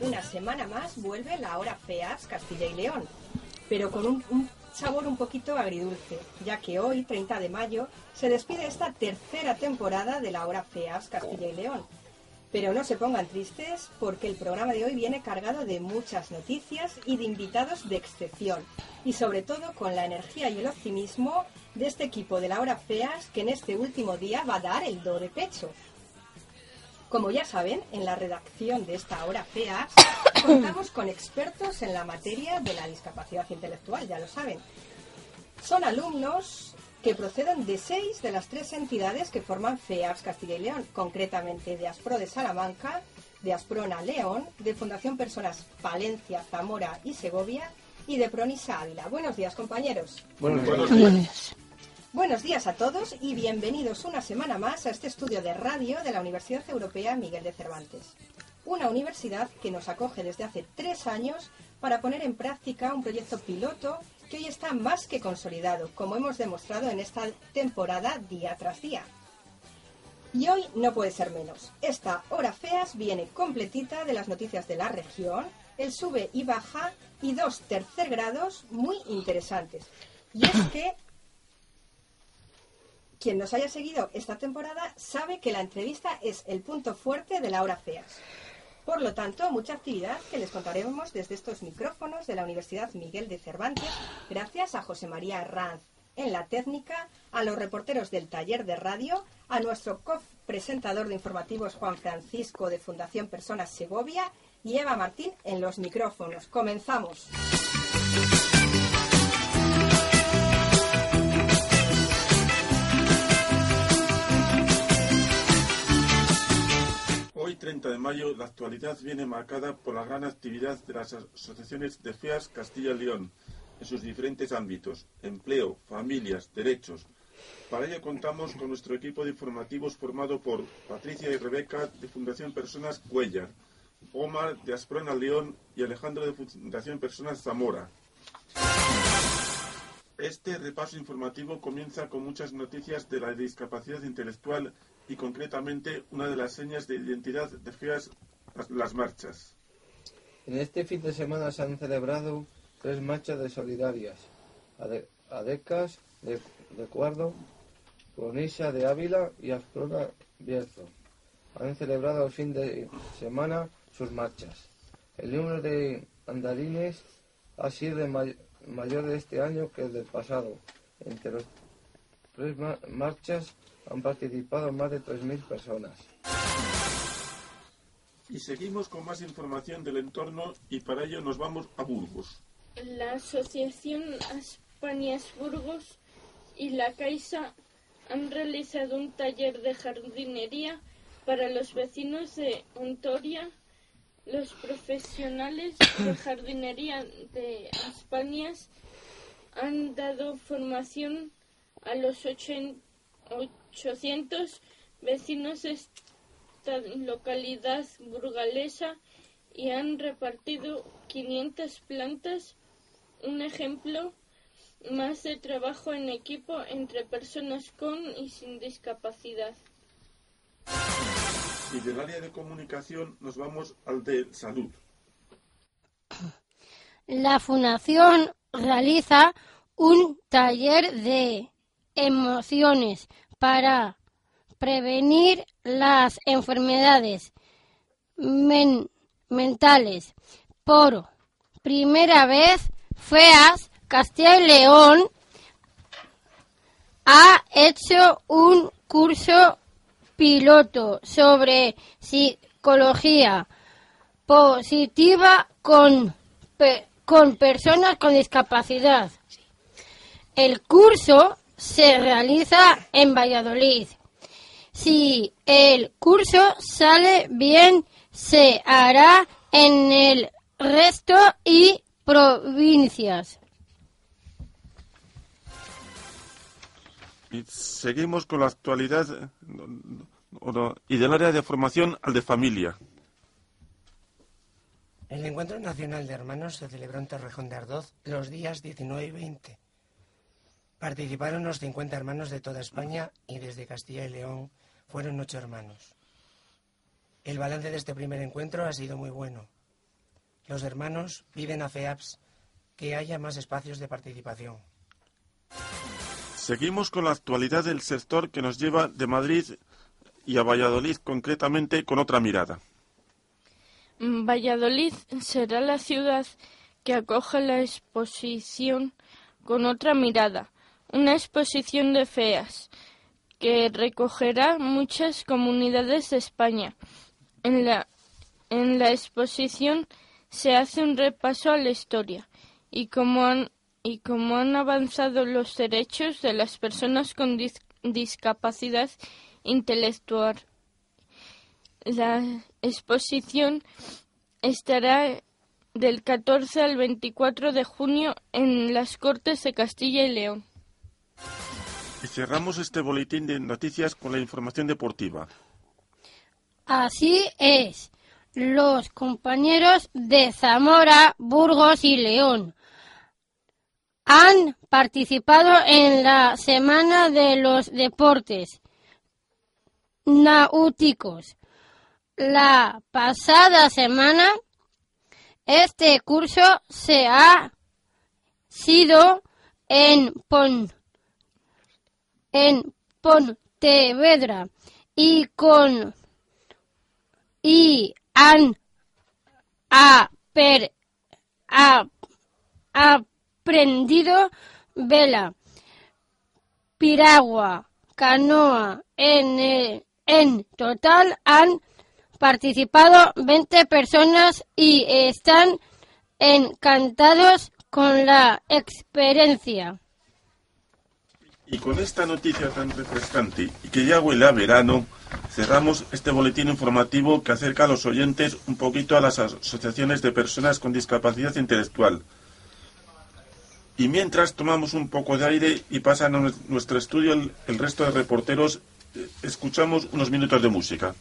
Una semana más vuelve la hora feas Castilla y León, pero con un, un sabor un poquito agridulce, ya que hoy, 30 de mayo, se despide esta tercera temporada de la hora feas Castilla y León. Pero no se pongan tristes porque el programa de hoy viene cargado de muchas noticias y de invitados de excepción. Y sobre todo con la energía y el optimismo de este equipo de la hora feas que en este último día va a dar el do de pecho. Como ya saben, en la redacción de esta hora feas contamos con expertos en la materia de la discapacidad intelectual, ya lo saben. Son alumnos que proceden de seis de las tres entidades que forman FEAPS Castilla y León, concretamente de Aspro de Salamanca, de Asprona León, de Fundación Personas Palencia, Zamora y Segovia y de Pronisa Ávila. Buenos días, compañeros. Buenos días. Buenos días a todos y bienvenidos una semana más a este estudio de radio de la Universidad Europea Miguel de Cervantes. Una universidad que nos acoge desde hace tres años para poner en práctica un proyecto piloto que hoy está más que consolidado, como hemos demostrado en esta temporada día tras día. Y hoy no puede ser menos. Esta hora feas viene completita de las noticias de la región, el sube y baja y dos tercer grados muy interesantes. Y es que quien nos haya seguido esta temporada sabe que la entrevista es el punto fuerte de la hora feas. Por lo tanto, mucha actividad que les contaremos desde estos micrófonos de la Universidad Miguel de Cervantes, gracias a José María Ranz en la técnica, a los reporteros del taller de radio, a nuestro co-presentador de informativos Juan Francisco de Fundación Personas Segovia y Eva Martín en los micrófonos. Comenzamos. Hoy, 30 de mayo, la actualidad viene marcada por la gran actividad de las asociaciones de FEAS Castilla León en sus diferentes ámbitos, empleo, familias, derechos. Para ello contamos con nuestro equipo de informativos formado por Patricia y Rebeca de Fundación Personas Cuellar, Omar de Asprona León y Alejandro de Fundación Personas Zamora. Este repaso informativo comienza con muchas noticias de la discapacidad intelectual y concretamente una de las señas de identidad de FEAS, las, marchas. En este fin de semana se han celebrado tres marchas de solidarias. Ade- Adecas de, de Cuardo, Conisa de Ávila y Asprona Bierzo. Han celebrado el fin de semana sus marchas. El número de andarines ha sido mayor de este año que el del pasado. Entre las tres ma- marchas han participado más de 3.000 personas. Y seguimos con más información del entorno y para ello nos vamos a Burgos. La Asociación Aspanias Burgos y la Caixa han realizado un taller de jardinería para los vecinos de Ontoria. Los profesionales de jardinería de Aspanias han dado formación a los ochen- 800 vecinos de esta localidad burgalesa y han repartido 500 plantas, un ejemplo más de trabajo en equipo entre personas con y sin discapacidad. Y del área de comunicación nos vamos al de salud. La Fundación realiza un taller de emociones para prevenir las enfermedades men- mentales. Por primera vez, FEAS Castilla y León ha hecho un curso piloto sobre psicología positiva con, con personas con discapacidad. El curso se realiza en Valladolid. Si el curso sale bien, se hará en el resto y provincias. Y seguimos con la actualidad y del área de formación al de familia. El Encuentro Nacional de Hermanos se celebró en Torrejón de Ardoz los días 19 y 20. Participaron unos 50 hermanos de toda España y desde Castilla y León fueron ocho hermanos. El balance de este primer encuentro ha sido muy bueno. los hermanos piden a FEAPS que haya más espacios de participación. Seguimos con la actualidad del sector que nos lleva de Madrid y a Valladolid concretamente con otra mirada. Valladolid será la ciudad que acoge la exposición con otra mirada, una exposición de feas que recogerá muchas comunidades de España. En la, en la exposición se hace un repaso a la historia y cómo han, y cómo han avanzado los derechos de las personas con discapacidad intelectual. La exposición estará del 14 al 24 de junio en las Cortes de Castilla y León. Y cerramos este boletín de noticias con la información deportiva. Así es. Los compañeros de Zamora, Burgos y León han participado en la Semana de los Deportes Náuticos. La pasada semana este curso se ha sido en, Pon, en Pontevedra y con y han aprendido vela, piragua, canoa. En, en total han participado 20 personas y están encantados con la experiencia. Y con esta noticia tan refrescante y que ya huele a verano, cerramos este boletín informativo que acerca a los oyentes un poquito a las asociaciones de personas con discapacidad intelectual. Y mientras tomamos un poco de aire y pasan a nuestro estudio el, resto de reporteros, eh, escuchamos unos minutos de música.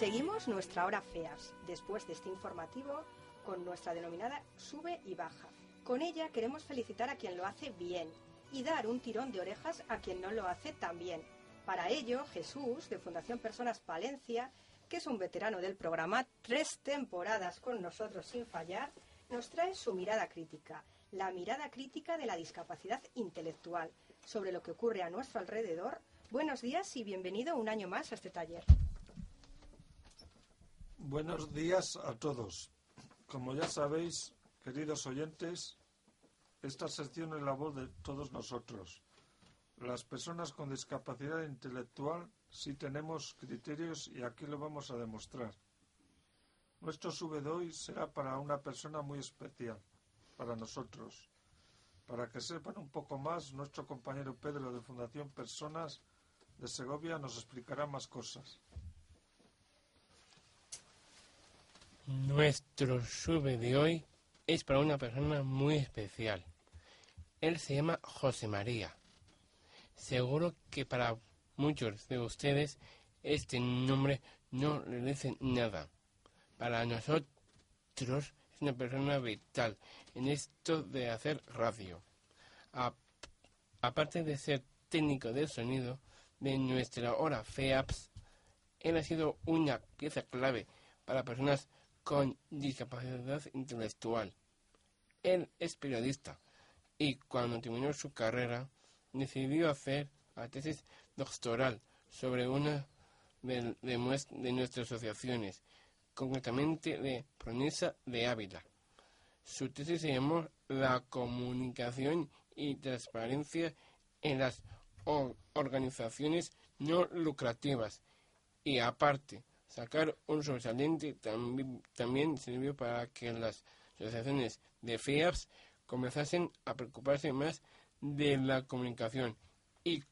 Seguimos nuestra hora feas, después de este informativo, con nuestra denominada sube y baja. Con ella queremos felicitar a quien lo hace bien y dar un tirón de orejas a quien no lo hace tan bien. Para ello, Jesús, de Fundación Personas Palencia, que es un veterano del programa, tres temporadas con nosotros sin fallar, nos trae su mirada crítica, la mirada crítica de la discapacidad intelectual, sobre lo que ocurre a nuestro alrededor. Buenos días y bienvenido un año más a este taller. Buenos días a todos. Como ya sabéis, queridos oyentes, esta sección es la voz de todos nosotros. Las personas con discapacidad intelectual sí tenemos criterios y aquí lo vamos a demostrar. Nuestro sube de hoy será para una persona muy especial, para nosotros. Para que sepan un poco más, nuestro compañero Pedro de Fundación Personas de Segovia nos explicará más cosas. Nuestro sube de hoy es para una persona muy especial. Él se llama José María. Seguro que para muchos de ustedes este nombre no le dice nada. Para nosotros es una persona vital en esto de hacer radio. A- aparte de ser técnico de sonido de nuestra hora FEAPS, él ha sido una pieza clave para personas con discapacidad intelectual. Él es periodista y cuando terminó su carrera decidió hacer la tesis doctoral sobre una de, nuestras asociaciones, concretamente de Pronesa de Ávila. Su tesis se llamó La comunicación y transparencia en las organizaciones no lucrativas y aparte sacar un sobresaliente también, sirvió para que las asociaciones de FIAPS comenzasen a preocuparse más de la comunicación y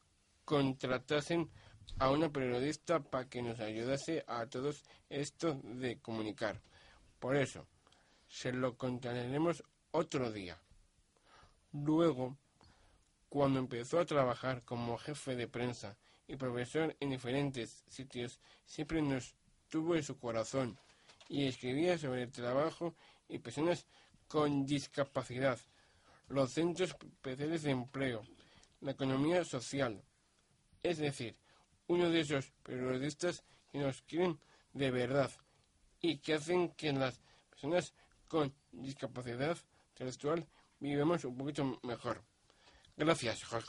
contratasen a una periodista para que nos ayudase a todos esto de comunicar. Por eso, se lo contaremos otro día. Luego, cuando empezó a trabajar como jefe de prensa y profesor en diferentes sitios, siempre nos tuvo en su corazón y escribía sobre el trabajo y personas con discapacidad, los centros especiales de empleo, la economía social. Es decir, uno de esos periodistas que nos quieren de verdad y que hacen que las personas con discapacidad intelectual vivamos un poquito mejor. Gracias, Jo-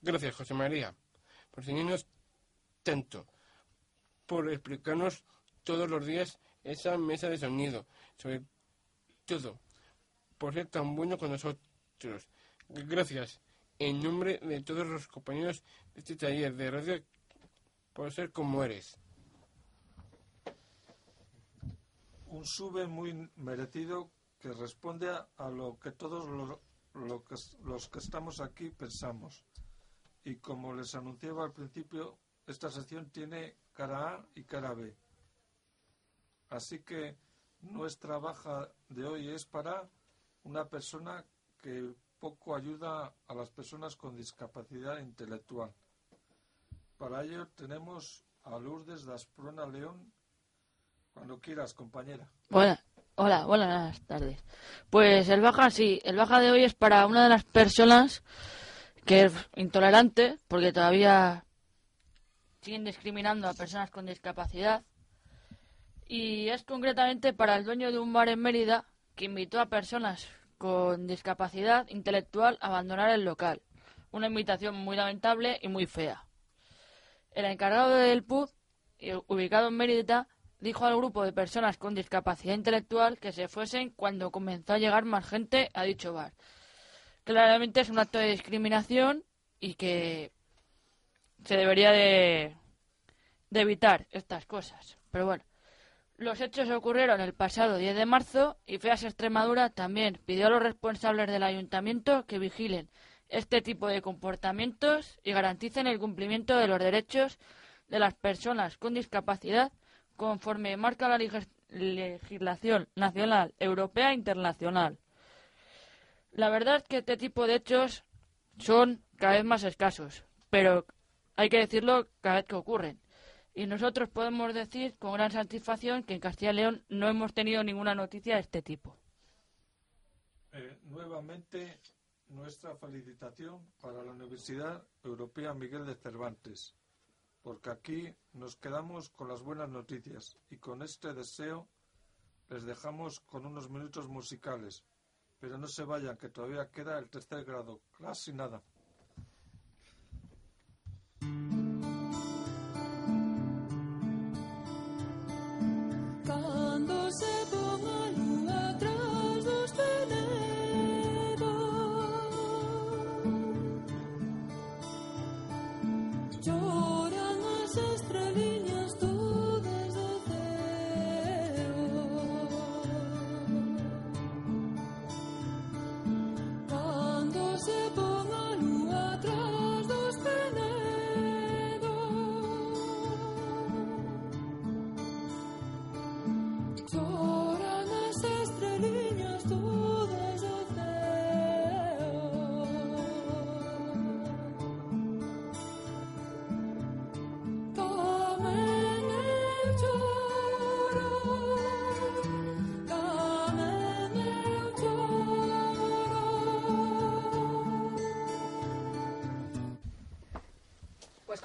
gracias José María, por enseñarnos tanto, por explicarnos todos los días esa mesa de sonido, sobre todo, por ser tan bueno con nosotros. Gracias, en nombre de todos los compañeros de este taller de radio, por ser como eres. Un sube muy merecido que responde a, lo que todos lo- lo que los que estamos aquí pensamos. Y como les anunciaba al principio, esta sección tiene cara A y cara B. Así que nuestra baja de hoy es para una persona que poco ayuda a las personas con discapacidad intelectual. Para ello tenemos a Lourdes Dasprona León. Cuando quieras, compañera. Buena- hola, buenas tardes. Pues el baja, sí, el baja de hoy es para una de las personas que es intolerante, porque todavía siguen discriminando a personas con discapacidad. Y es concretamente para el dueño de un bar en Mérida que invitó a personas con discapacidad intelectual a abandonar el local. Una invitación muy lamentable y muy fea. El encargado del pub, eh, ubicado en Mérida, dijo al grupo de personas con discapacidad intelectual que se fuesen cuando comenzó a llegar más gente a dicho bar. Claramente es un acto de discriminación y que se debería de, de evitar estas cosas. Pero bueno, los hechos ocurrieron el pasado 10 de marzo y FEAS Extremadura también pidió a los responsables del ayuntamiento que vigilen este tipo de comportamientos y garanticen el cumplimiento de los derechos de las personas con discapacidad conforme marca la legis- legislación nacional, europea e internacional. La verdad es que este tipo de hechos son cada vez más escasos, pero hay que decirlo cada vez que ocurren. Y nosotros podemos decir con gran satisfacción que en Castilla y León no hemos tenido ninguna noticia de este tipo. Eh, nuevamente, nuestra felicitación para la Universidad Europea Miguel de Cervantes, porque aquí nos quedamos con las buenas noticias y con este deseo les dejamos con unos minutos musicales. Pero no se vayan, que todavía queda el tercer grado, casi nada.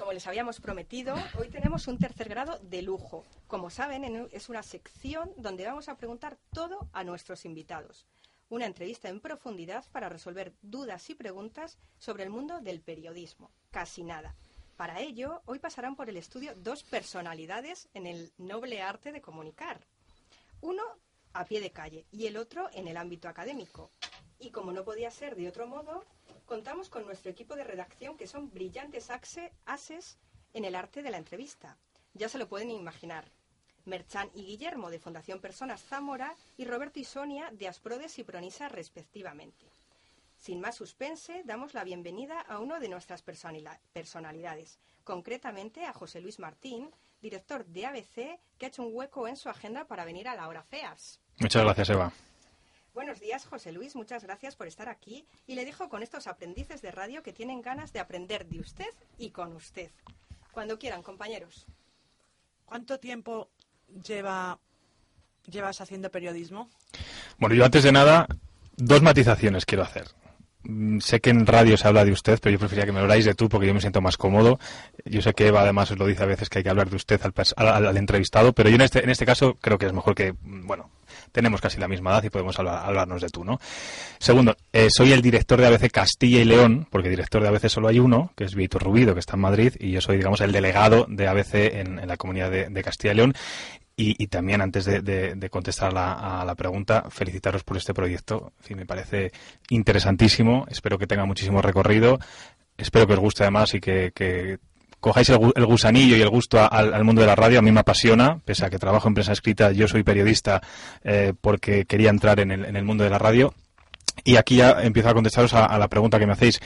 Como les habíamos prometido, hoy tenemos un tercer grado de lujo. Como saben, en- es una sección donde vamos a preguntar todo a nuestros invitados. Una entrevista en profundidad para resolver dudas y preguntas sobre el mundo del periodismo. Casi nada. Para ello, hoy pasarán por el estudio dos personalidades en el noble arte de comunicar. Uno a pie de calle y el otro en el ámbito académico. Y como no podía ser de otro modo, contamos con nuestro equipo de redacción que son brillantes ases en el arte de la entrevista. Ya se lo pueden imaginar. Merchan y Guillermo de Fundación Personas Zamora y Roberto y Sonia de Asprodes y Pronisa respectivamente. Sin más suspense, damos la bienvenida a uno de nuestras personalidades, concretamente a José Luis Martín, director de ABC, que ha hecho un hueco en su agenda para venir a la hora feas. Muchas gracias, Eva. Buenos días, José Luis. Muchas gracias por estar aquí. Y le dejo con estos aprendices de radio que tienen ganas de aprender de usted y con usted. Cuando quieran, compañeros. ¿Cuánto tiempo lleva llevas haciendo periodismo? Bueno, yo antes de nada, dos matizaciones quiero hacer. Mm, Sé que en radio se habla de usted, pero yo preferiría que me habláis de tú porque yo me siento más cómodo. Yo sé que Eva además os lo dice a veces que hay que hablar de usted al, entrevistado, pero yo en este, en este caso creo que es mejor que, mm, bueno, tenemos casi la misma edad y podemos hablar- hablarnos de tú, ¿no? Segundo, eh, soy el director de ABC Castilla y León, porque director de ABC solo hay uno, que es Víctor Rubido, que está en Madrid, y yo soy, digamos, el delegado de ABC en, la comunidad de Castilla y León. Y, y también, antes de, contestar a la, pregunta, felicitaros por este proyecto. Me parece interesantísimo. Espero que tenga muchísimo recorrido. Espero que os guste además y que, cojáis el, gu- el gusanillo y el gusto al mundo de la radio. A mí me apasiona, pese a que trabajo en prensa escrita, yo soy periodista eh, porque quería entrar en el, en el mundo de la radio. Y aquí ya empiezo a contestaros a, la pregunta que me hacéis.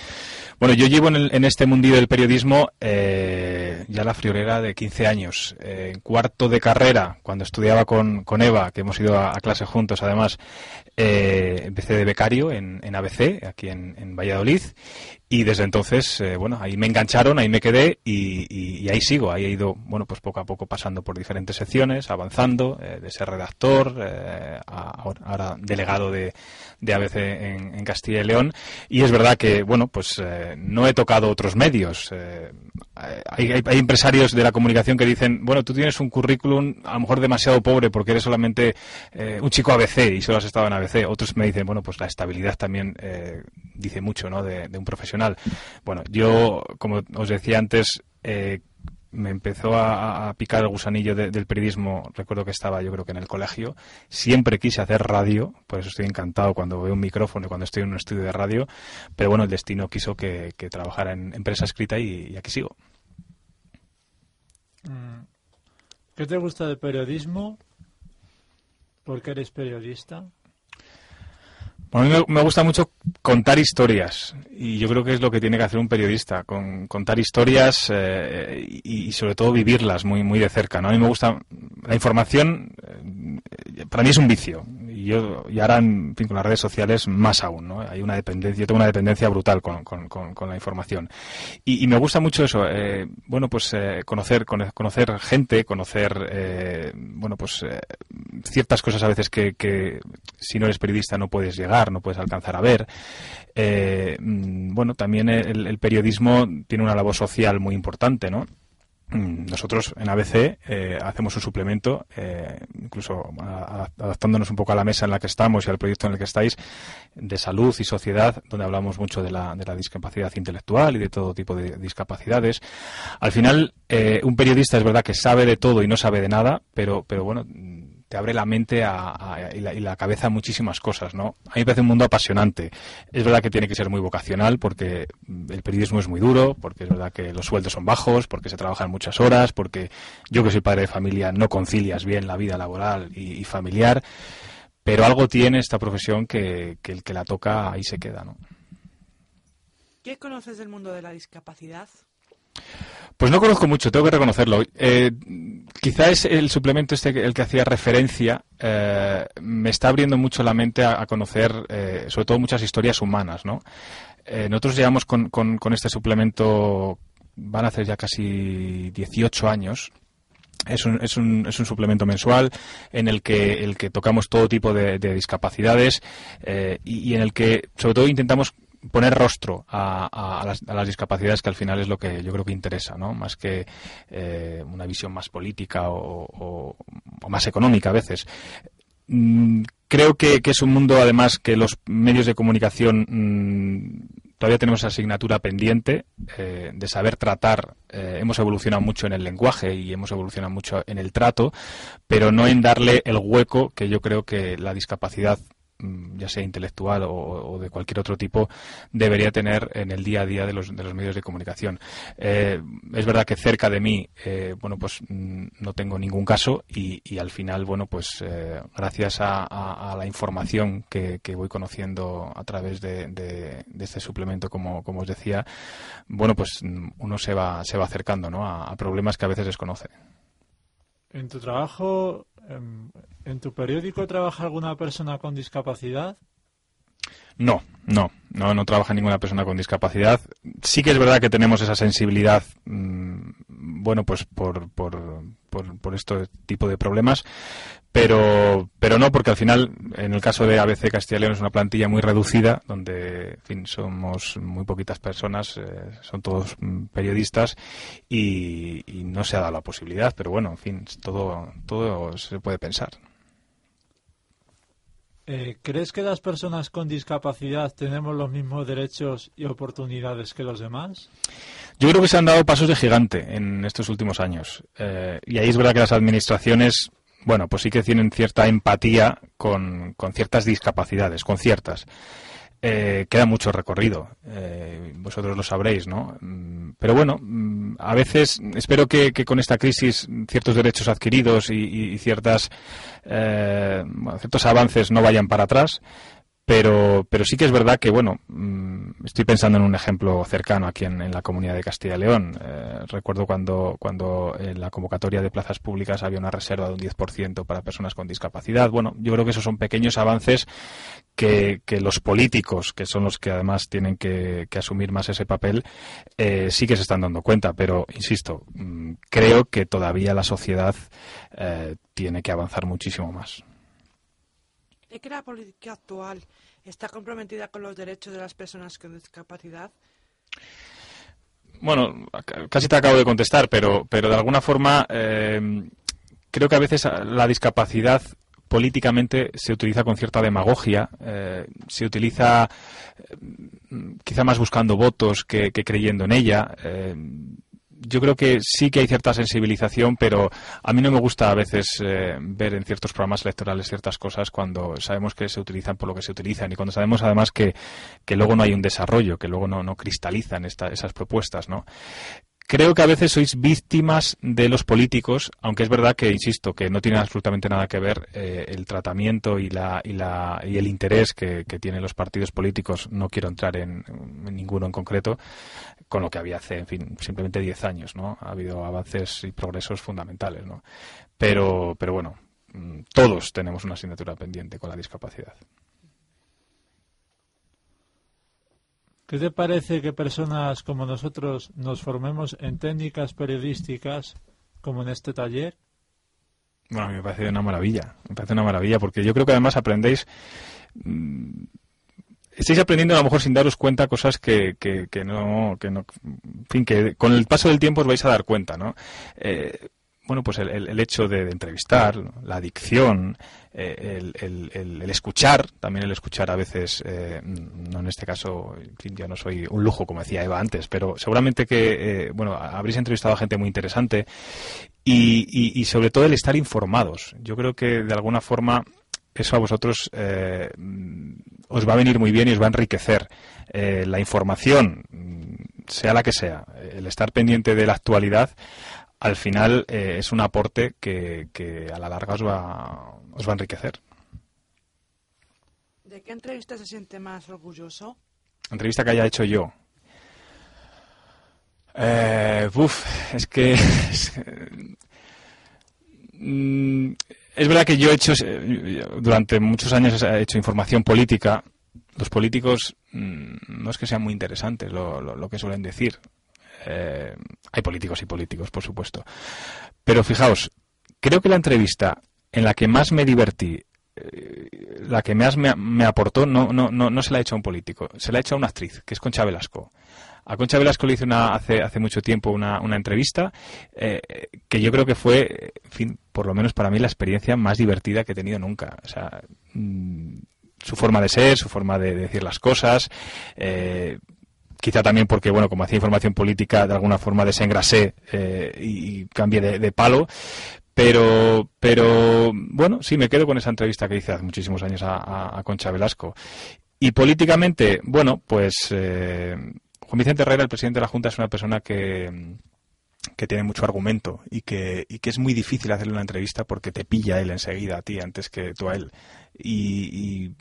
Bueno, yo llevo en, el- en este mundillo del periodismo eh, ya la friolera de 15 años. Eh, cuarto de carrera, cuando estudiaba con, Eva, que hemos ido a, clase juntos además, eh, empecé de becario en, ABC, aquí en Valladolid. Y desde entonces, eh, bueno, ahí me engancharon, ahí me quedé y, y- ahí sigo. Ahí he ido, bueno, pues poco a poco pasando por diferentes secciones, avanzando, eh, de ser redactor, eh, a- ahora, delegado de, de ABC en, Castilla y León. Y es verdad que, bueno, pues eh, no he tocado otros medios. Eh, hay, hay- hay empresarios de la comunicación que dicen, bueno, tú tienes un currículum a lo mejor demasiado pobre porque eres solamente un chico ABC y solo has estado en ABC. Otros me dicen, bueno, pues la estabilidad también dice mucho, ¿no? De, un profesional. Bueno, yo, como os decía antes, eh, me empezó a, picar el gusanillo de- del periodismo. Recuerdo que estaba, yo creo que en el colegio. Siempre quise hacer radio, por eso estoy encantado cuando veo un micrófono y cuando estoy en un estudio de radio. Pero bueno, el destino quiso que, que trabajara en empresa escrita y, y aquí sigo. Mm. ¿Qué te gusta del periodismo? ¿Por qué eres periodista? A mí me, gusta mucho contar historias y yo creo que es lo que tiene que hacer un periodista, con, contar historias eh, y, sobre todo vivirlas muy muy de cerca. ¿no? A mí me gusta la información, eh, para mí es un vicio y yo y ahora en fin, con las redes sociales más aún. ¿no? Hay una dependencia, yo tengo una dependencia brutal con, con- con- la información y, me gusta mucho eso. eh, bueno, pues eh, conocer cono- conocer gente, conocer bueno pues ciertas cosas a veces que, que si no eres periodista no puedes llegar, no puedes alcanzar a ver. Eh, mm, bueno, también el, periodismo tiene una labor social muy importante, ¿no? Mm, Nosotros en ABC eh, hacemos un suplemento, eh, incluso adaptándonos un poco a la mesa en la que estamos y al proyecto en el que estáis, de salud y sociedad, donde hablamos mucho de la, de la discapacidad intelectual y de todo tipo de discapacidades. Al final, un periodista es verdad que sabe de todo y no sabe de nada, pero, pero bueno, te abre la mente a- y, la, y la cabeza a muchísimas cosas, ¿no? A mí me parece un mundo apasionante. Es verdad que tiene que ser muy vocacional porque el periodismo es muy duro, porque es verdad que los sueldos son bajos, porque se trabajan muchas horas, porque yo que soy padre de familia no concilias bien la vida laboral y, y familiar, pero algo tiene esta profesión que, que el que la toca ahí se queda, ¿no? ¿Qué conoces del mundo de la discapacidad? Pues no conozco mucho, tengo que reconocerlo. Eh, quizá es el suplemento este el que hacía referencia, eh, me está abriendo mucho la mente a, conocer, eh, sobre todo muchas historias humanas, ¿no? Eh, nosotros llevamos con, con- este suplemento, van a hacer ya casi 18 años, es un, es, un, es un suplemento mensual en el que, tocamos todo tipo de, de discapacidades eh, y en el que sobre todo intentamos poner rostro a, las, a las discapacidades que al final es lo que yo creo que interesa, ¿no? Más que eh, una visión más política o, más económica a veces. Mm, creo que, es un mundo, además, que los medios de comunicación mm, todavía tenemos asignatura pendiente eh, de saber tratar. Eh, hemos evolucionado mucho en el lenguaje y hemos evolucionado mucho en el trato, pero no en darle el hueco que yo creo que la discapacidad ya sea intelectual o, de cualquier otro tipo, debería tener en el día a día de los, de los medios de comunicación. Eh, es verdad que cerca de mí, eh, bueno, pues mm, no tengo ningún caso y, y al final, bueno, pues eh, gracias a, la información que, que voy conociendo a través de, de- este suplemento, como, como os decía, bueno, pues mm, uno se va, se va acercando, ¿no? A, problemas que a veces desconoce. ¿En tu trabajo, en tu periódico trabaja alguna persona con discapacidad? No, no, no, no trabaja ninguna persona con discapacidad. Sí que es verdad que tenemos esa sensibilidad, mm, bueno, pues por, por, por, por este tipo de problemas, pero, pero no, porque al final, en el caso de ABC Castilla y León es una plantilla muy reducida, donde, en fin, somos muy poquitas personas, eh, son todos mm, periodistas y, y no se ha dado la posibilidad, pero bueno, en fin, todo, todo se puede pensar. Eh, ¿Crees que las personas con discapacidad tenemos los mismos derechos y oportunidades que los demás? Yo creo que se han dado pasos de gigante en estos últimos años. Eh, y ahí es verdad que las administraciones, bueno, pues sí que tienen cierta empatía con, con ciertas discapacidades, con ciertas. Eh, queda mucho recorrido. Eh, vosotros lo sabréis, ¿no? Mm, Pero bueno, mm, a veces espero que, que con esta crisis ciertos derechos adquiridos y, ciertas, eh, ciertos avances no vayan para atrás. Pero, pero sí que es verdad que, bueno, mm, estoy pensando en un ejemplo cercano aquí en, en la comunidad de Castilla y León. Eh, recuerdo cuando, cuando en la convocatoria de plazas públicas había una reserva de un 10% para personas con discapacidad. Bueno, yo creo que esos son pequeños avances que, que los políticos, que son los que además tienen que, que asumir más ese papel, eh, sí que se están dando cuenta. Pero, insisto, mm, creo que todavía la sociedad eh, tiene que avanzar muchísimo más. ¿Cree que la política actual está comprometida con los derechos de las personas con discapacidad? Bueno, casi te acabo de contestar, pero, pero de alguna forma eh, creo que a veces la discapacidad políticamente se utiliza con cierta demagogia, eh, se utiliza eh, quizá más buscando votos que, creyendo en ella. Yo creo que sí que hay cierta sensibilización, pero a mí no me gusta a veces eh, ver en ciertos programas electorales ciertas cosas cuando sabemos que se utilizan por lo que se utilizan y cuando sabemos además que, que luego no hay un desarrollo, que luego no, no cristalizan esta- esas propuestas, ¿no? Creo que a veces sois víctimas de los políticos, aunque es verdad que, insisto, que no tiene absolutamente nada que ver eh, el tratamiento y, la, y, la, y el interés que, tienen los partidos políticos, no quiero entrar en, en ninguno en concreto, con lo que había hace, en fin, simplemente 10 años, ¿no? Ha habido avances y progresos fundamentales, ¿no? Pero, pero bueno, mm, todos tenemos una asignatura pendiente con la discapacidad. ¿Qué te parece que personas como nosotros nos formemos en técnicas periodísticas como en este taller? Bueno, a mí me parece una maravilla, me parece una maravilla, porque yo creo que además aprendéis, mm, estáis aprendiendo a lo mejor sin daros cuenta cosas que, que, no, que no, en fin, que con el paso del tiempo os vais a dar cuenta, ¿no? Eh, bueno, pues el hecho de, de entrevistar, la adicción, eh, el, escuchar, también el escuchar a veces, eh, no en este caso, yo no soy un lujo, como decía Eva antes, pero seguramente que, eh, bueno, habréis entrevistado a gente muy interesante y, sobre todo el estar informados. Yo creo que de alguna forma eso a vosotros os va a venir muy bien y os va a enriquecer. La información, sea la que sea, el estar pendiente de la actualidad, al final eh, es un aporte que, que a la larga os va, os va a enriquecer. ¿De qué entrevista se siente más orgulloso? Entrevista que haya hecho yo. Eh, uf, es que es, mm, es verdad que yo he hecho durante muchos años he hecho información política. Los políticos mm, no es que sean muy interesantes lo, lo- lo que suelen decir. Eh, hay políticos y políticos, por supuesto. Pero fijaos, creo que la entrevista en la que más me divertí eh, la que más me, me aportó no, no, no, no se la ha hecho a un político, se la ha hecho a una actriz, que es Concha Velasco. A Concha Velasco le hice una, hace, hace mucho tiempo una, una entrevista eh, que yo creo que fue, en fin, por lo menos para mí, la experiencia más divertida que he tenido nunca. O sea, mm, su forma de ser, su forma de, de decir las cosas. Quizá también porque, bueno, como hacía información política, de alguna forma desengrasé eh, y, cambié de, palo. Pero, pero, bueno, sí, me quedo con esa entrevista que hice hace muchísimos años a, a- Concha Velasco. Y políticamente, bueno, pues eh, Juan Vicente Herrera, el presidente de la Junta, es una persona que, que tiene mucho argumento y que, y que es muy difícil hacerle una entrevista porque te pilla él enseguida a ti antes que tú a él. Y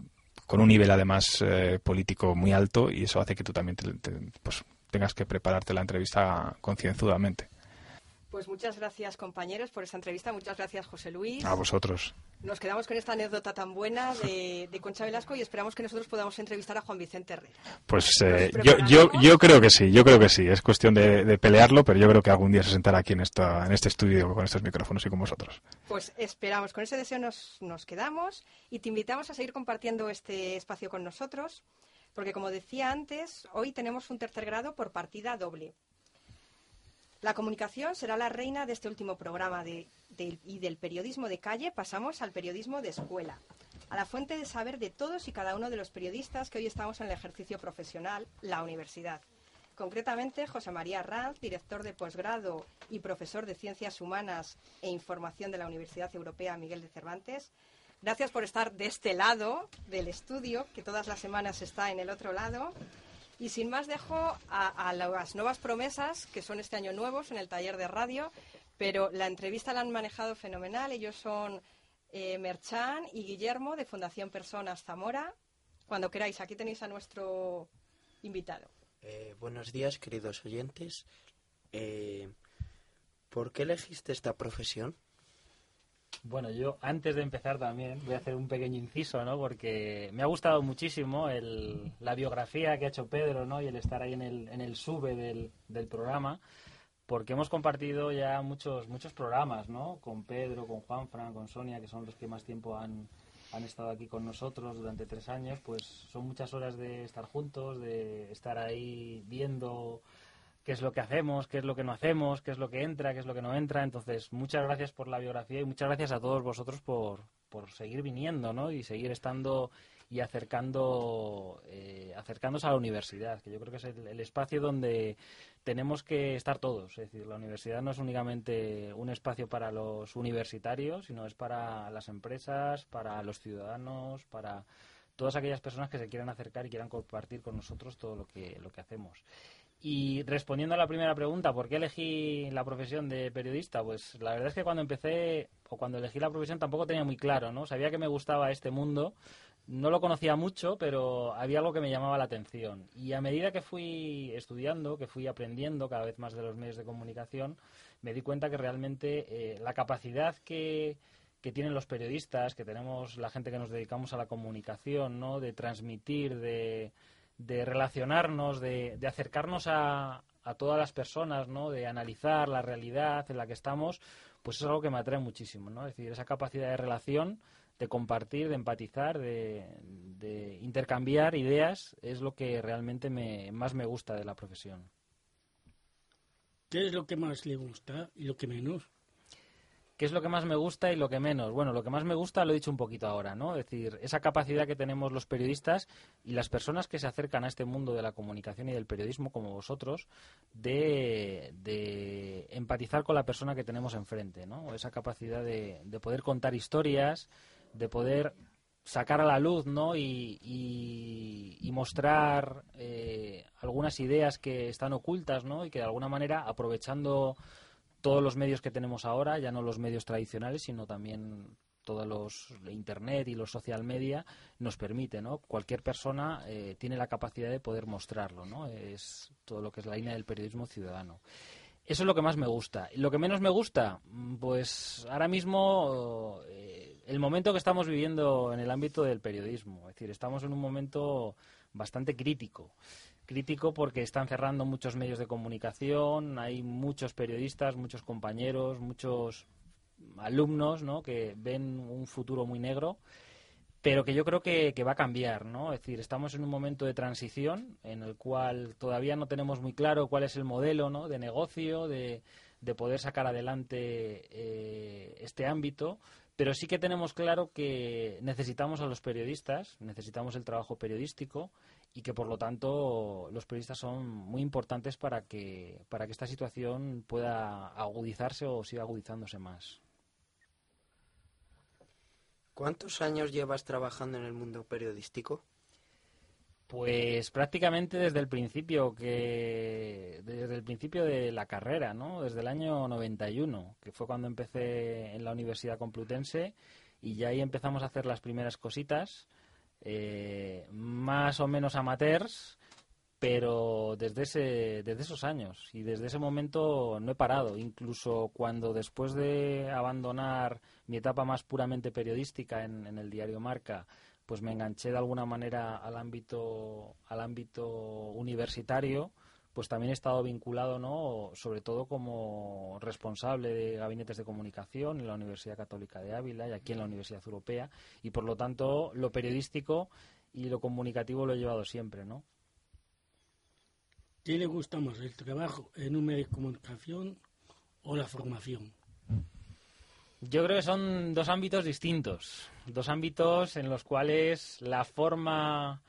con un nivel además eh, político muy alto y eso hace que tú también te- pues, tengas que prepararte la entrevista concienzudamente. Pues muchas gracias compañeros por esta entrevista, muchas gracias José Luis. A vosotros. Nos quedamos con esta anécdota tan buena de, de Concha Velasco y esperamos que nosotros podamos entrevistar a Juan Vicente Herrera. Pues eh, yo, yo, yo creo que sí, yo creo que sí. Es cuestión de, de pelearlo, pero yo creo que algún día se sentará aquí en, esta, en este estudio con estos micrófonos y con vosotros. Pues esperamos, con ese deseo nos, nos quedamos y te invitamos a seguir compartiendo este espacio con nosotros, porque como decía antes, hoy tenemos un tercer grado por partida doble. La comunicación será la reina de este último programa de, y del periodismo de calle pasamos al periodismo de escuela, a la fuente de saber de todos y cada uno de los periodistas que hoy estamos en el ejercicio profesional, la universidad. Concretamente, José María Ranz, director de posgrado y profesor de Ciencias Humanas e Información de la Universidad Europea Miguel de Cervantes. Gracias por estar de este lado del estudio, que todas las semanas está en el otro lado. Y sin más dejo a, las nuevas promesas, que son este año nuevos en el taller de radio, pero la entrevista la han manejado fenomenal. Ellos son eh, Merchan y Guillermo de Fundación Personas Zamora. Cuando queráis, aquí tenéis a nuestro invitado. Eh, buenos días, queridos oyentes. Eh, ¿Por qué elegiste esta profesión? Bueno, yo antes de empezar también voy a hacer un pequeño inciso, ¿no? Porque me ha gustado muchísimo el- la biografía que ha hecho Pedro, ¿no? Y el estar ahí en el, en el sube del, del programa, porque hemos compartido ya muchos muchos programas, ¿no? Con Pedro, con Juanfran, con Sonia, que son los que más tiempo han, han estado aquí con nosotros durante tres años, pues son muchas horas de estar juntos, de estar ahí viendo qué es lo que hacemos, qué es lo que no hacemos, qué es lo que entra, qué es lo que no entra. Entonces, muchas gracias por la biografía y muchas gracias a todos vosotros por, por seguir viniendo, ¿no? Y seguir estando y acercando, eh, acercándose a la universidad, que yo creo que es el, el espacio donde tenemos que estar todos. Es decir, la universidad no es únicamente un espacio para los universitarios, sino es para las empresas, para los ciudadanos, para todas aquellas personas que se quieran acercar y quieran compartir con nosotros todo lo que, lo que hacemos. Y respondiendo a la primera pregunta, ¿por qué elegí la profesión de periodista? Pues la verdad es que cuando empecé o cuando elegí la profesión tampoco tenía muy claro, ¿no? Sabía que me gustaba este mundo, no lo conocía mucho, pero había algo que me llamaba la atención. Y a medida que fui estudiando, que fui aprendiendo cada vez más de los medios de comunicación, me di cuenta que realmente eh, la capacidad que, que tienen los periodistas, que tenemos la gente que nos dedicamos a la comunicación, ¿no? De transmitir, de, de relacionarnos, de, de acercarnos a, a todas las personas, ¿no? De analizar la realidad en la que estamos, pues es algo que me atrae muchísimo, ¿no? Es decir, esa capacidad de relación, de compartir, de empatizar, de, de intercambiar ideas, es lo que realmente me, más me gusta de la profesión. ¿Qué es lo que más le gusta y lo que menos? ¿Qué es lo que más me gusta y lo que menos? Bueno, lo que más me gusta lo he dicho un poquito ahora, ¿no? Es decir, esa capacidad que tenemos los periodistas y las personas que se acercan a este mundo de la comunicación y del periodismo, como vosotros, de, de empatizar con la persona que tenemos enfrente, ¿no? Esa capacidad de, de poder contar historias, de poder sacar a la luz, ¿no? Y, y- y mostrar eh, algunas ideas que están ocultas, ¿no? Y que de alguna manera, aprovechando todos los medios que tenemos ahora, ya no los medios tradicionales, sino también todos los internet y los social media nos permite, ¿no? Cualquier persona eh, tiene la capacidad de poder mostrarlo, ¿no? Es todo lo que es la línea del periodismo ciudadano. Eso es lo que más me gusta. Y lo que menos me gusta, Mm, pues ahora mismo eh, el momento que estamos viviendo en el ámbito del periodismo, es decir, estamos en un momento bastante crítico crítico porque están cerrando muchos medios de comunicación, hay muchos periodistas, muchos compañeros, muchos alumnos ¿no? que ven un futuro muy negro pero que yo creo que, va a cambiar, ¿no? Es decir, estamos en un momento de transición en el cual todavía no tenemos muy claro cuál es el modelo, ¿no? De negocio, de, de poder sacar adelante eh, este ámbito, pero sí que tenemos claro que necesitamos a los periodistas, necesitamos el trabajo periodístico y que por lo tanto los periodistas son muy importantes para que para que esta situación pueda agudizarse o siga agudizándose más. ¿Cuántos años llevas trabajando en el mundo periodístico? Pues prácticamente desde el principio que desde el principio de la carrera, ¿no? Desde el año 91, que fue cuando empecé en la Universidad Complutense y ya ahí empezamos a hacer las primeras cositas, eh, más o menos amateurs, pero desde ese desde esos años y desde ese momento no he parado, incluso cuando después de abandonar mi etapa más puramente periodística en, en el diario Marca pues me enganché de alguna manera al ámbito al ámbito universitario pues también he estado vinculado no sobre todo como responsable de gabinetes de comunicación en la Universidad Católica de Ávila y aquí en la Universidad Europea. Y por lo tanto lo periodístico y lo comunicativo lo he llevado siempre no ¿Qué le gusta más, el trabajo en un medio de comunicación o la formación? Yo creo que son dos ámbitos distintos, dos ámbitos en los cuales la forma,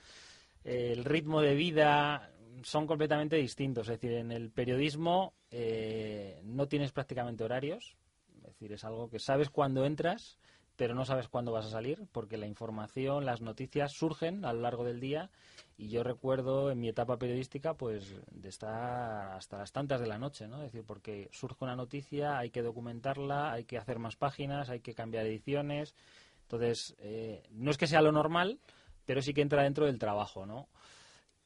el ritmo de vida son completamente distintos. Es decir, en el periodismo eh, no tienes prácticamente horarios, es decir, es algo que sabes cuándo entras, pero no sabes cuándo vas a salir, porque la información, las noticias surgen a lo largo del día y yo recuerdo en mi etapa periodística pues de estar hasta las tantas de la noche, ¿no? Es decir, porque surge una noticia, hay que documentarla, hay que hacer más páginas, hay que cambiar ediciones. Entonces, eh, no es que sea lo normal, pero sí que entra dentro del trabajo, ¿no?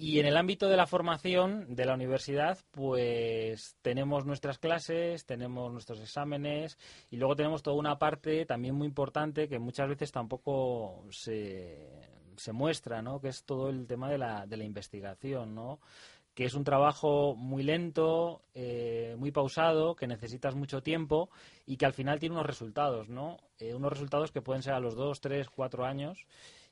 Y en el ámbito de la formación de la universidad, pues tenemos nuestras clases, tenemos nuestros exámenes y luego tenemos toda una parte también muy importante que muchas veces tampoco se, se muestra, ¿no? Que es todo el tema de la, de la investigación, ¿no? que es un trabajo muy lento, eh, muy pausado, que necesitas mucho tiempo y que al final tiene unos resultados, ¿no? Eh, unos resultados que pueden ser a los dos, tres, cuatro años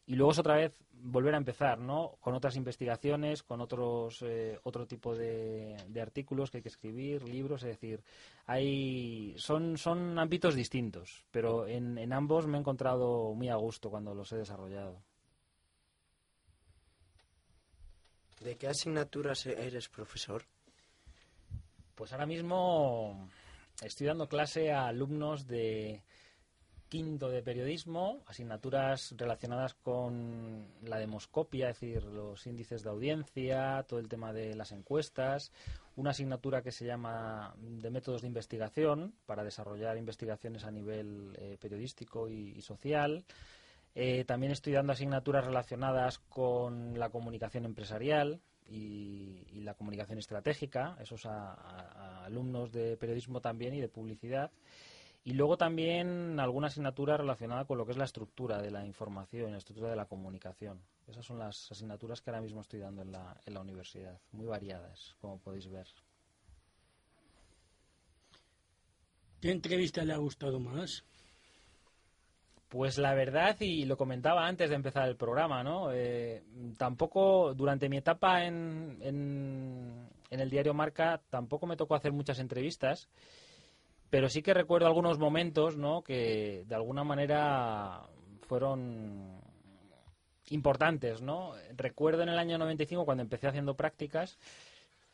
y luego es otra vez volver a empezar, ¿no? Con otras investigaciones, con otros eh, otro tipo de, de, artículos que hay que escribir, libros, es decir, hay son son ámbitos distintos, pero en, en ambos me he encontrado muy a gusto cuando los he desarrollado. ¿De qué asignaturas eres profesor? Pues ahora mismo estoy dando clase a alumnos de quinto de periodismo, asignaturas relacionadas con la demoscopia, es decir, los índices de audiencia, todo el tema de las encuestas, una asignatura que se llama de métodos de investigación para desarrollar investigaciones a nivel eh, periodístico y, social. Eh, también estoy dando asignaturas relacionadas con la comunicación empresarial y, la comunicación estratégica, esos a, alumnos de periodismo también y de publicidad. Y luego también alguna asignatura relacionada con lo que es la estructura de la información, la estructura de la comunicación. Esas son las asignaturas que ahora mismo estoy dando en la, en la universidad, muy variadas, como podéis ver. ¿Qué entrevista le ha gustado más? Pues la verdad, y lo comentaba antes de empezar el programa, ¿no? Eh, tampoco, durante mi etapa en, en, en, el diario Marca, tampoco me tocó hacer muchas entrevistas, pero sí que recuerdo algunos momentos, ¿no? Que de alguna manera fueron importantes, ¿no? Recuerdo en el año 95, cuando empecé haciendo prácticas,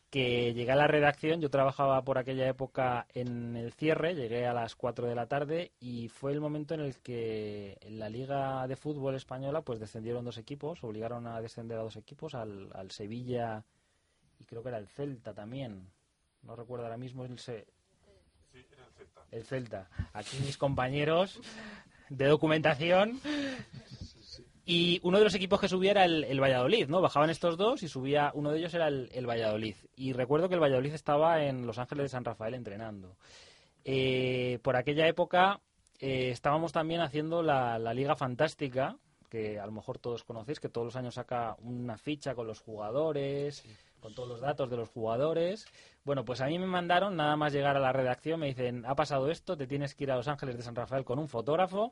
que llegué a la redacción, yo trabajaba por aquella época en el cierre, llegué a las 4 de la tarde y fue el momento en el que en la Liga de Fútbol Española pues descendieron dos equipos, obligaron a descender a dos equipos, al, al Sevilla y creo que era el Celta también, no recuerdo ahora mismo el, el Celta. El Celta. Aquí mis compañeros de documentación y uno de los equipos que subía era el, el, Valladolid, ¿no? Bajaban estos dos y subía, uno de ellos era el, el, Valladolid. Y recuerdo que el Valladolid estaba en Los Ángeles de San Rafael entrenando. Eh, por aquella época eh, estábamos también haciendo la, la, Liga Fantástica, que a lo mejor todos conocéis, que todos los años saca una ficha con los jugadores. Con todos los datos de los jugadores. Bueno, pues a mí me mandaron, nada más llegar a la redacción, me dicen, ha pasado esto, te tienes que ir a Los Ángeles de San Rafael con un fotógrafo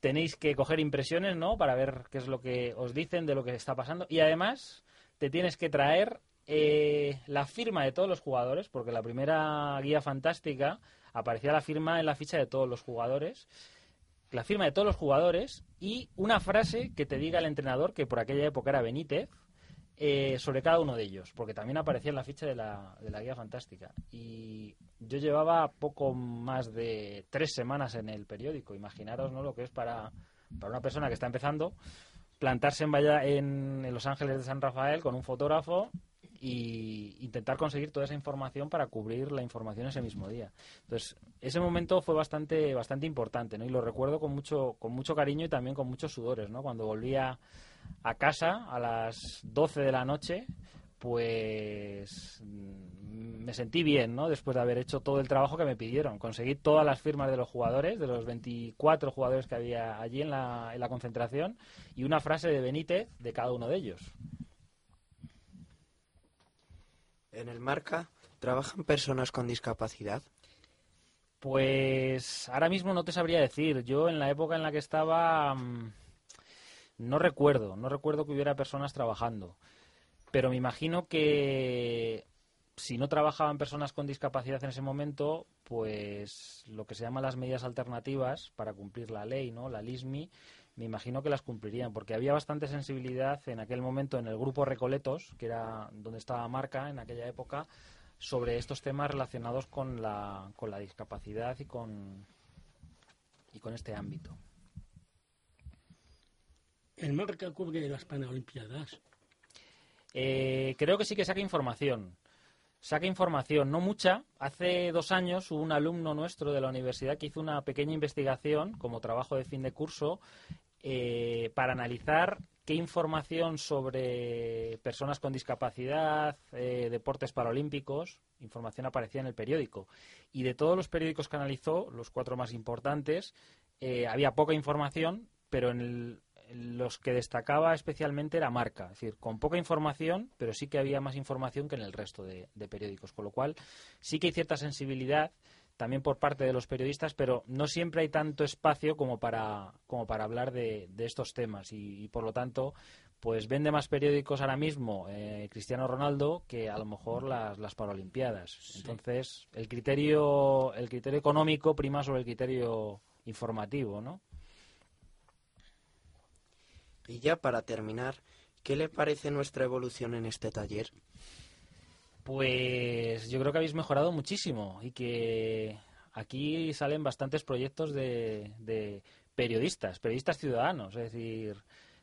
tenéis que coger impresiones, ¿no? Para ver qué es lo que os dicen de lo que está pasando. Y además te tienes que traer eh, la firma de todos los jugadores, porque la primera guía fantástica aparecía la firma en la ficha de todos los jugadores. La firma de todos los jugadores y una frase que te diga el entrenador, que por aquella época era Benítez, eh, sobre cada uno de ellos, porque también aparecía en la ficha de la, de la guía fantástica. Y yo llevaba poco más de tres semanas en el periódico. Imaginaros ¿no? lo que es para, para una persona que está empezando plantarse en, Valla- en, en Los Ángeles de San Rafael con un fotógrafo y intentar conseguir toda esa información para cubrir la información ese mismo día. Entonces, ese momento fue bastante bastante importante, ¿no? Y lo recuerdo con mucho con mucho cariño y también con muchos sudores, ¿no? Cuando volvía a casa a las 12 de la noche, pues mm, me sentí bien, ¿no? Después de haber hecho todo el trabajo que me pidieron. Conseguí todas las firmas de los jugadores, de los 24 jugadores que había allí en la, en la concentración, y una frase de Benítez de cada uno de ellos. En el marca trabajan personas con discapacidad. Pues ahora mismo no te sabría decir. Yo en la época en la que estaba mm, no recuerdo, no recuerdo que hubiera personas trabajando. Pero me imagino que si no trabajaban personas con discapacidad en ese momento, pues lo que se llaman las medidas alternativas para cumplir la ley, ¿no? La LISMI, me imagino que las cumplirían, porque había bastante sensibilidad en aquel momento en el grupo Recoletos, que era donde estaba Marca en aquella época, sobre estos temas relacionados con la, con la discapacidad y con, y con este ámbito. El marca cubre las Paralimpiadas. Eh, creo que sí que saca información. Saca información, no mucha. Hace dos años hubo un alumno nuestro de la universidad que hizo una pequeña investigación como trabajo de fin de curso eh, para analizar qué información sobre personas con discapacidad, eh, deportes paralímpicos, información aparecía en el periódico. Y de todos los periódicos que analizó, los cuatro más importantes, eh, había poca información, pero en el- los que destacaba especialmente era Marca. Es decir, con poca información, pero sí que había más información que en el resto de, de periódicos. Con lo cual, sí que hay cierta sensibilidad también por parte de los periodistas, pero no siempre hay tanto espacio como para, como para hablar de, de estos temas. Y, y, por lo tanto, pues vende más periódicos ahora mismo eh, Cristiano Ronaldo que a lo mejor las, las Paralimpiadas. Entonces, el criterio, el criterio económico prima sobre el criterio informativo, ¿no? Y ya para terminar, ¿qué le parece nuestra evolución en este taller? Pues yo creo que habéis mejorado muchísimo y que aquí salen bastantes proyectos de, de periodistas, periodistas ciudadanos, es decir,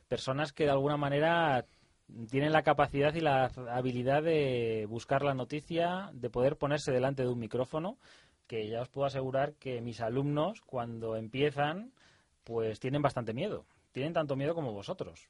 personas que de alguna manera tienen la capacidad y la habilidad de buscar la noticia, de poder ponerse delante de un micrófono, que ya os puedo asegurar que mis alumnos cuando empiezan pues tienen bastante miedo, tienen tanto miedo como vosotros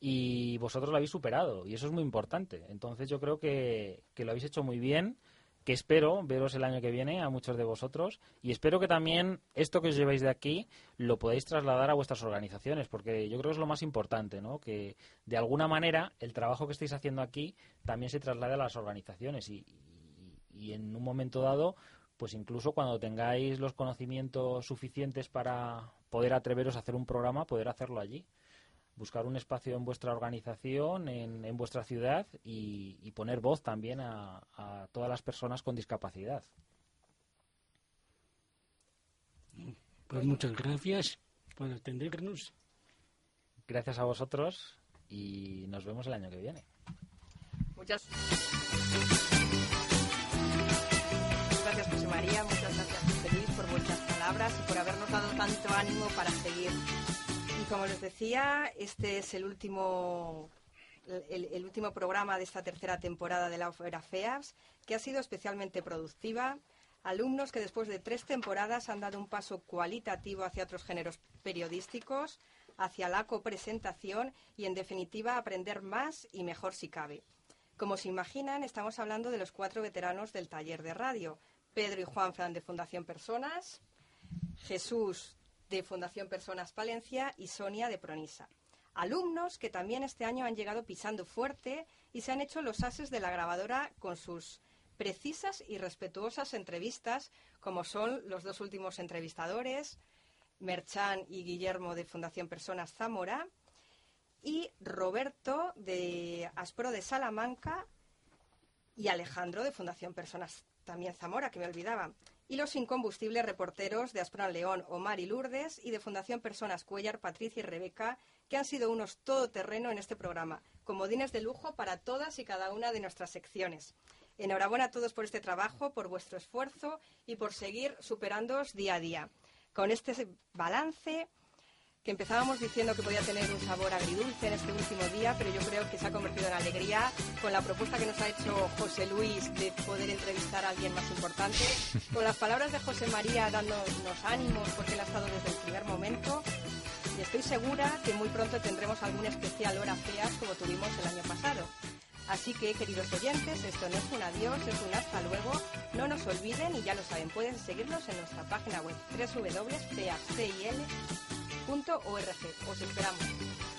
y vosotros lo habéis superado y eso es muy importante. Entonces yo creo que, que lo habéis hecho muy bien, que espero veros el año que viene a muchos de vosotros y espero que también esto que os lleváis de aquí lo podáis trasladar a vuestras organizaciones porque yo creo que es lo más importante, ¿no? Que de alguna manera el trabajo que estáis haciendo aquí también se traslade a las organizaciones y, y- y en un momento dado pues incluso cuando tengáis los conocimientos suficientes para poder atreveros a hacer un programa, poder hacerlo allí buscar un espacio en vuestra organización, en, en vuestra ciudad y, y poner voz también a, a todas las personas con discapacidad. Pues muchas gracias por atendernos. Gracias a vosotros y nos vemos el año que viene. Muchas gracias, José María. Tanto ánimo para seguir. Y como les decía, este es el último, el, el último programa de esta tercera temporada de la Ópera FEAPS, que ha sido especialmente productiva. Alumnos que después de tres temporadas han dado un paso cualitativo hacia otros géneros periodísticos, hacia la copresentación y, en definitiva, aprender más y mejor si cabe. Como se imaginan, estamos hablando de los cuatro veteranos del taller de radio. Pedro y Juan Fran de Fundación Personas, Jesús de Fundación Personas Palencia y Sonia de Pronisa. Alumnos que también este año han llegado pisando fuerte y se han hecho los ases de la grabadora con sus precisas y respetuosas entrevistas, como son los dos últimos entrevistadores, Merchan y Guillermo de Fundación Personas Zamora y Roberto de Aspro de Salamanca y Alejandro de Fundación Personas también Zamora, que me olvidaba. Y los incombustibles reporteros de Aspron León, Omar y Lourdes, y de Fundación Personas Cuellar, Patricia y Rebeca, que han sido unos todoterreno en este programa, comodines de lujo para todas y cada una de nuestras secciones. Enhorabuena a todos por este trabajo, por vuestro esfuerzo y por seguir superándoos día a día. Con este balance que empezábamos diciendo que podía tener un sabor agridulce en este último día, pero yo creo que se ha convertido en alegría con la propuesta que nos ha hecho José Luis de poder entrevistar a alguien más importante, con las palabras de José María dándonos ánimos porque él ha estado desde el primer momento. Y estoy segura que muy pronto tendremos algún especial Hora Feas como tuvimos el año pasado. Así que, queridos oyentes, esto no es un adiós, es un hasta luego. No nos olviden y ya lo saben, pueden seguirnos en nuestra página web www.feacil.org. Os esperamos.